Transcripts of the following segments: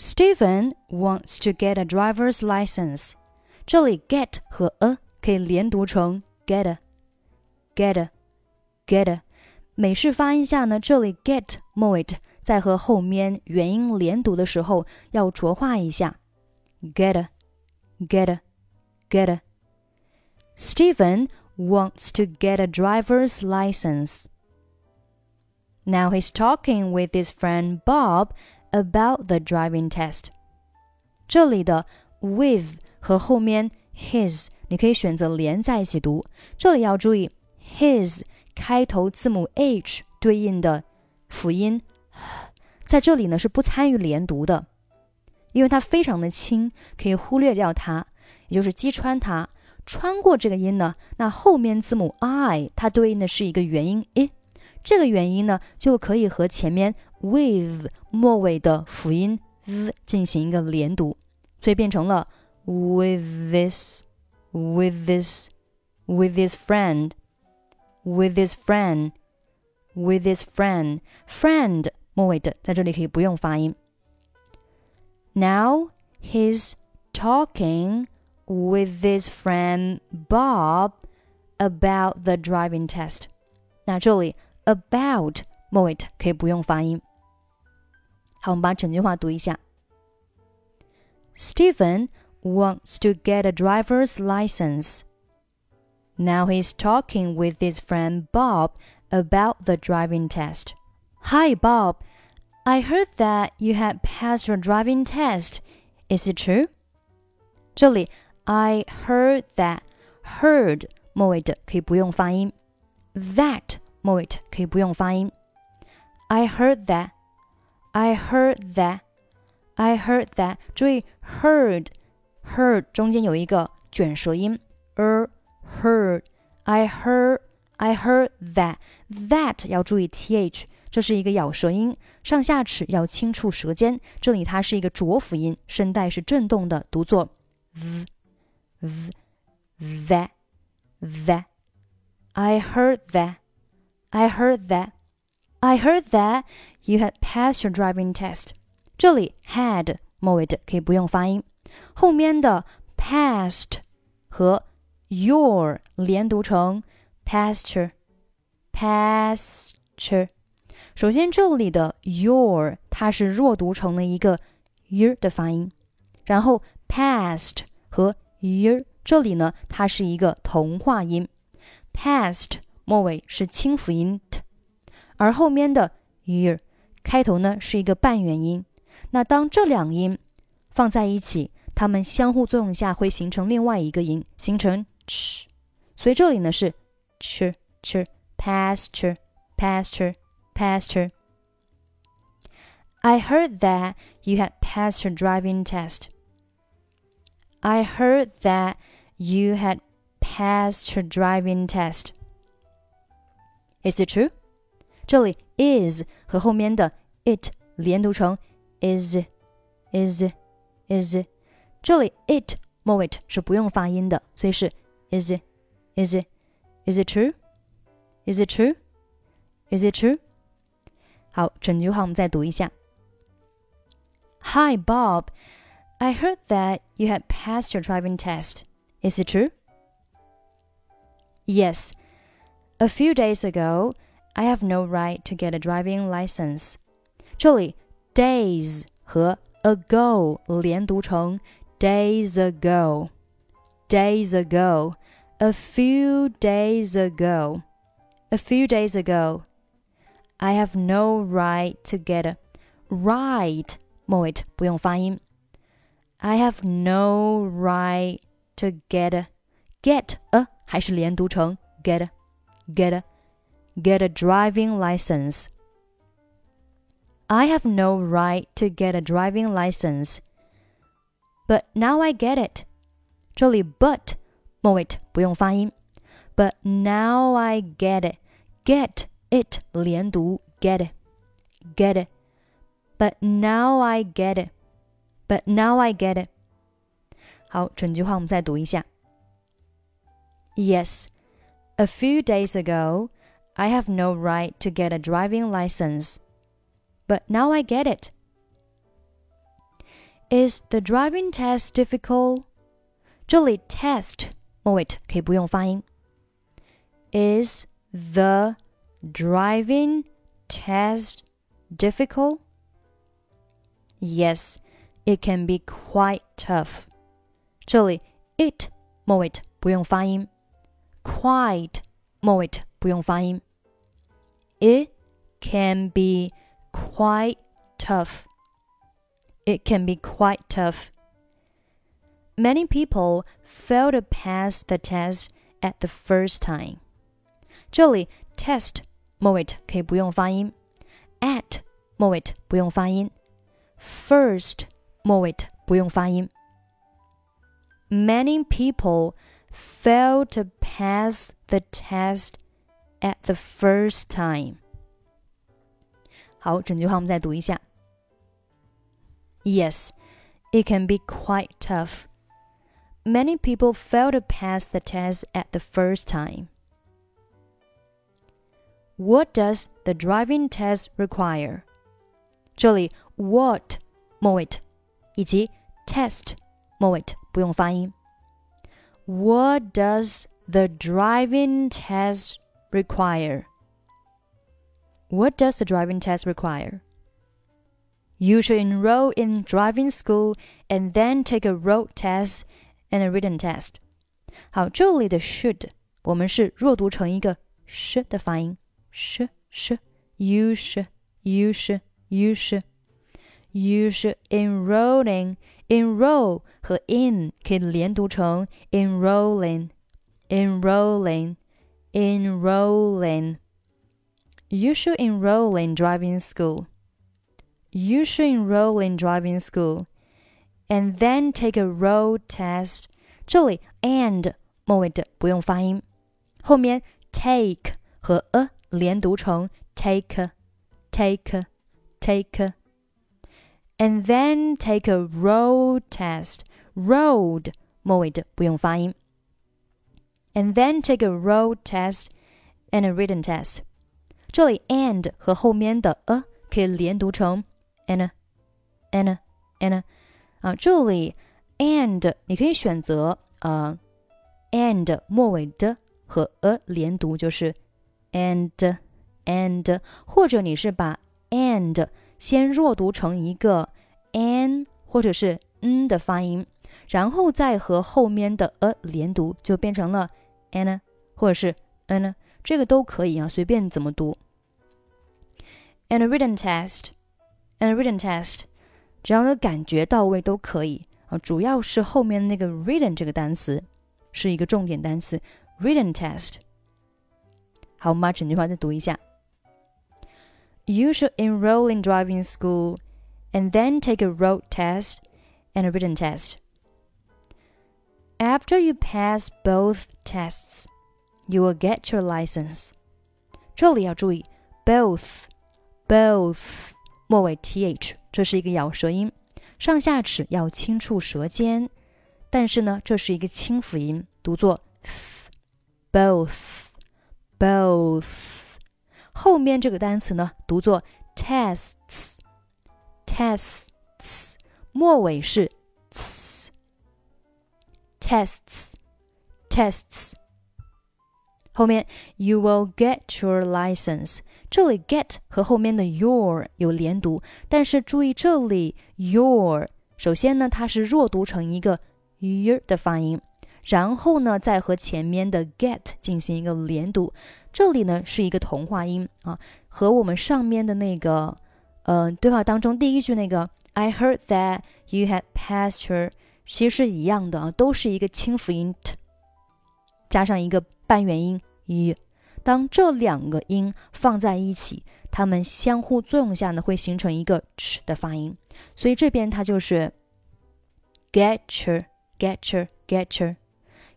Steven wants to get a driver's license. license。这里 get 和 a 可以连读成 get a get a get a。美式发音下呢，这里 get 末尾在和后面元音连读的时候要浊化一下。get a get a get a。Steven wants to get a driver's license. Now he's talking with his friend Bob about the driving test。这里的 with 和后面 his 你可以选择连在一起读。这里要注意 his 开头字母 h 对应的辅音，在这里呢是不参与连读的，因为它非常的轻，可以忽略掉它，也就是击穿它。穿过这个音呢，那后面字母 i 它对应的是一个元音 i，这个元音呢就可以和前面 with 末尾的辅音 z 进行一个连读，所以变成了 with this with this with this friend with this friend with this friend friend 末尾的在这里可以不用发音。Now he's talking with his friend Bob about the driving test。那这里 about Moit 可以不用发音。好，我们把整句话读一下。Steven wants to get a driver's license. Now he's talking with his friend Bob about the driving test. Hi, Bob. I heard that you had passed your driving test. Is it true? 这里 I heard that heard 末尾的可以不用发音。That 末尾的可以不用发音。I heard that I heard that. I heard that. 注意 heard heard 中间有一个卷舌音，er heard. I heard I heard that that 要注意 th，这是一个咬舌音，上下齿要轻触舌尖。这里它是一个浊辅音，声带是震动的，读作 z z that that. I heard that. I heard that. I heard that you had passed your driving test。这里 had 末尾的可以不用发音，后面的 passed 和 your 连读成 pasture pasture。首先这里的 your 它是弱读成了一个 y 的发音，然后 past 和 y 这里呢它是一个同化音，past 末尾是清辅音 t。而后面的 year 开头呢是一个半元音，那当这两音放在一起，它们相互作用下会形成另外一个音，形成 ch，所以这里呢是 ch ch pasture pasture pasture。I heard that you had passed your driving test. I heard that you had passed your driving test. Is it true? 这里 is 和后面的 it 连读成 is is is。这里 it 末尾是不用发音的，所以是 is is is it true? Is it true? Is it true? 好，整句话我们再读一下。Hi Bob, I heard that you had passed your driving test. Is it true? Yes. A few days ago, I have no right to get a driving license。这里 days 和 ago 连读成 days ago。days ago, a few days ago, a few days ago. I have no right to get a right 末尾不用发音。I have no right to get a get a 还是连读成 get a get a get a driving license. I have no right to get a driving license. But now I get it. 这里 but 末尾不用发音。But now I get it. Get it 连读 get it. Get it. But now I get it. But now I get it. 好，整句话我们再读一下。Yes, a few days ago, I have no right to get a driving license. But now I get it. Is the driving test difficult？这里 test 末尾可以不用发音。Is the driving test difficult? Yes, it can be quite tough. 这里 it 末尾不用发音 ，quite 末尾不用发音。It can be quite tough. It can be quite tough. Many people fail to pass the test at the first time. 这里 test 末尾可以不用发音，at 末尾不用发音，first 末尾不用发音。Many people fail to pass the test at the first time. 好，整句话我们再读一下。Yes, it can be quite tough. Many people fail to pass the test at the first time. What does the driving test require? 这里 what 末尾以及 test 末尾不用发音。What does the driving test require? What does the driving test require? You should enroll in driving school and then take a road test and a written test. 好，这里的 should 我们是弱读成一个 sh 的发音。sh sh you should you should you should you should enrolling enroll 和 in 可以连读成 enrolling enrolling enrolling you should enroll in driving school you should enroll in driving school and then take a road test 这里 and 末尾的不用发音，后面 take 和 a 连读成 take take take and then take a road test road 末尾的不用发音 and then take a road test and a written test 这里 and 和后面的 a 可以连读成 and and and 啊，这里 and 你可以选择呃 and 末尾的和 a 连读，就是 and and，或者你是把 and 先弱读成一个 an 或者是 n 的发音， 然后再和后面的 a 连读，就变成了 an 或者是 n，这个都可以啊，随便怎么读。And a written test, and a written test，只要的感觉到位都可以啊，主要是后面那个 written 这个单词是一个重点单词，written test。好，我们把整句话再读一下。You should enroll in driving school and then take a road test and a written test. After you pass both tests, you will get your license. 这里要注意 both both 末尾 th，这是一个咬舌音，上下齿要轻触舌尖，但是呢，这是一个清辅音，读作 both both。后面这个单词呢，读作 tests tests，末尾是 ts Tests tests。后面 you will get your license，这里 get 和后面的 your 有连读，但是注意这里 your 首先呢，它是弱读成一个 y 的发音。然后呢，再和前面的 get 进行一个连读，这里呢是一个同化音啊，和我们上面的那个呃对话当中第一句那个 I heard that you had passed your 其实是一样的啊，都是一个清辅音 t 加上一个半元音 y，当这两个音放在一起，它们相互作用下呢，会形成一个 ch 的发音，所以这边它就是 get your get your get your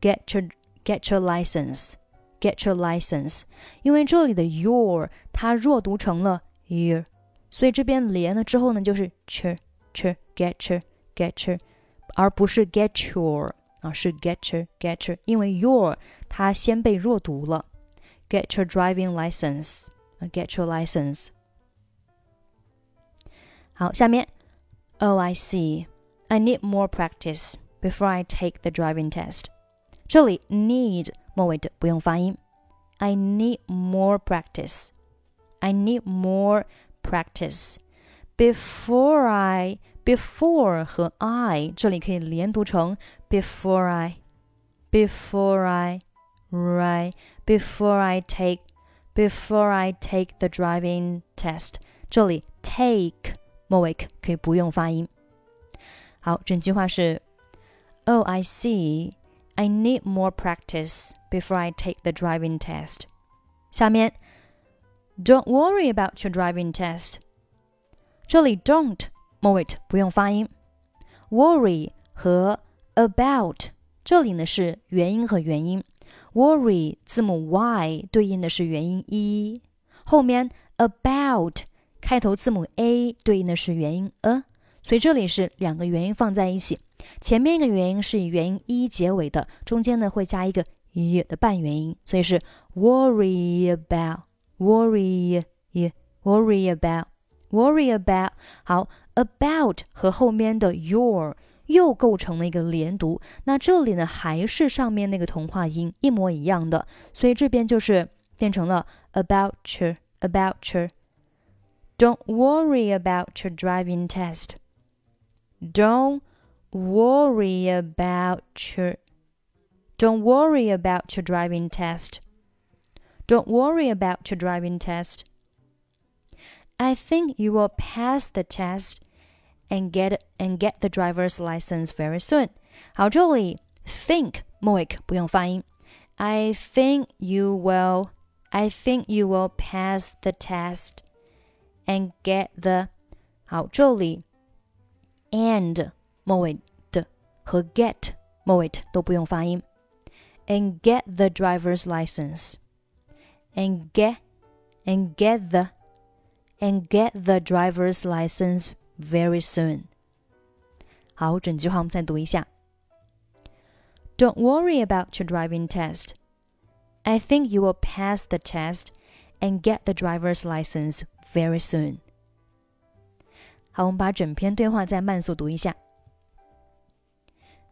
get your get your license get your license，因为这里的 your 它弱读成了 your，所以这边连了之后呢就是 ch ch get your get your，而不是 get your 啊是 get your get your，因为 your 它先被弱读了，get your driving license get your license。好，下面 Oh I see I need more practice before I take the driving test。这里 need 末尾的不用发音。I need more practice. I need more practice before I before 和 I 这里可以连读成 before I before I right before I take before I take the driving test 这里 take 末尾可以不用发音。好，整句话是 Oh, I see. I need more practice before I take the driving test. 下面，Don't worry about your driving test. 这里 don't moit 不用发音，worry 和 about 这里呢是元音和元音。worry 字母 y 对应的是元音 e，后面 about 开头字母 a 对应的是元音 a，所以这里是两个元音放在一起。前面一个元音是以元音 e 结尾的，中间呢会加一个 e 的半元音，所以是 worry about worry worry about worry about，worry about。好，about 和后面的 your 又构成了一个连读，那这里呢还是上面那个同化音一模一样的，所以这边就是变成了 about you，about you。Don't worry about your driving test. Don't worry about your don't worry about your driving test. Don't worry about your driving test. I think you will pass the test and get and get the driver's license very soon. 好，这里 think 末尾不用发音。I think you will. I think you will pass the test and get the 好，这里 and 末尾的和 get 末尾都不用发音。And get the driver's license. And get and get the and get the driver's license very soon. don't worry about your driving test. I think you will pass the test and get the driver's license very soon.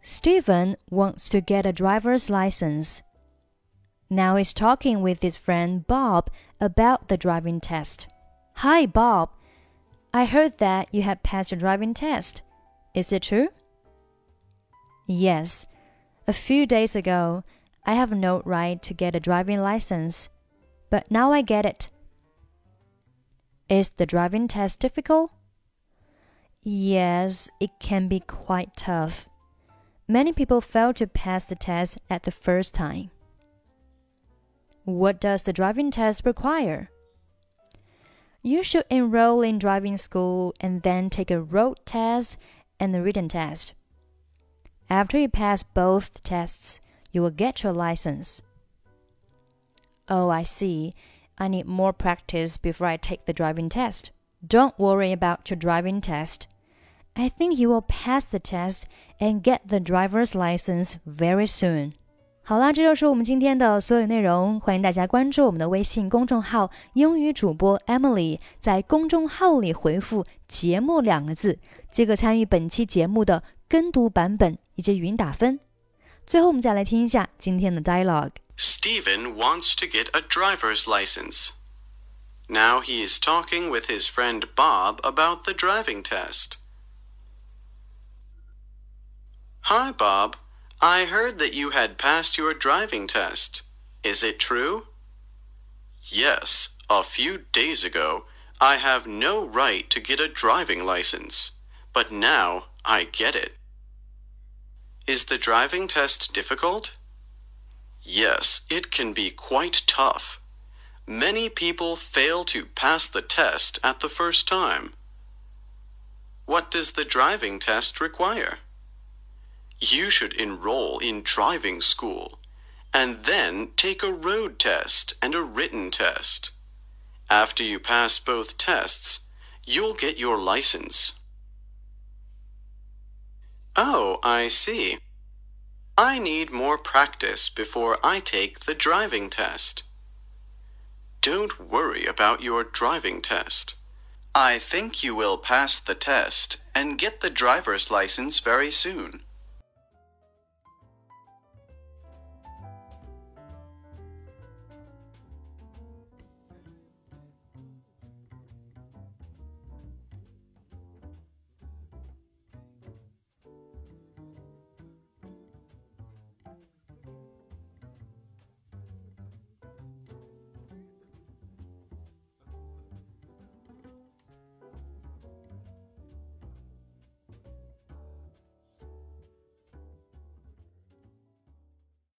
steven wants to get a driver's license. Now he's talking with his friend Bob about the driving test. Hi, Bob. I heard that you had passed your driving test. Is it true? Yes. A few days ago, I have no right to get a driving license, but now I get it. Is the driving test difficult? Yes, it can be quite tough. Many people fail to pass the test at the first time. What does the driving test require? You should enroll in driving school and then take a road test and a written test. After you pass both tests, you will get your license. Oh, I see. I need more practice before I take the driving test. Don't worry about your driving test. I think you will pass the test and get the driver's license very soon. 好啦，这就是我们今天的所有内容。欢迎大家关注我们的微信公众号“英语主播 Emily”，在公众号里回复“节目”两个字，即可参与本期节目的跟读版本以及语音打分。最后，我们再来听一下今天的 dialogue。Stephen wants to get a driver's license. Now he is talking with his friend Bob about the driving test. Hi, Bob. I heard that you had passed your driving test. Is it true? Yes, a few days ago, I have no right to get a driving license, but now I get it. Is the driving test difficult? Yes, it can be quite tough. Many people fail to pass the test at the first time. What does the driving test require? You should enroll in driving school and then take a road test and a written test. After you pass both tests, you'll get your license. Oh, I see. I need more practice before I take the driving test. Don't worry about your driving test. I think you will pass the test and get the driver's license very soon.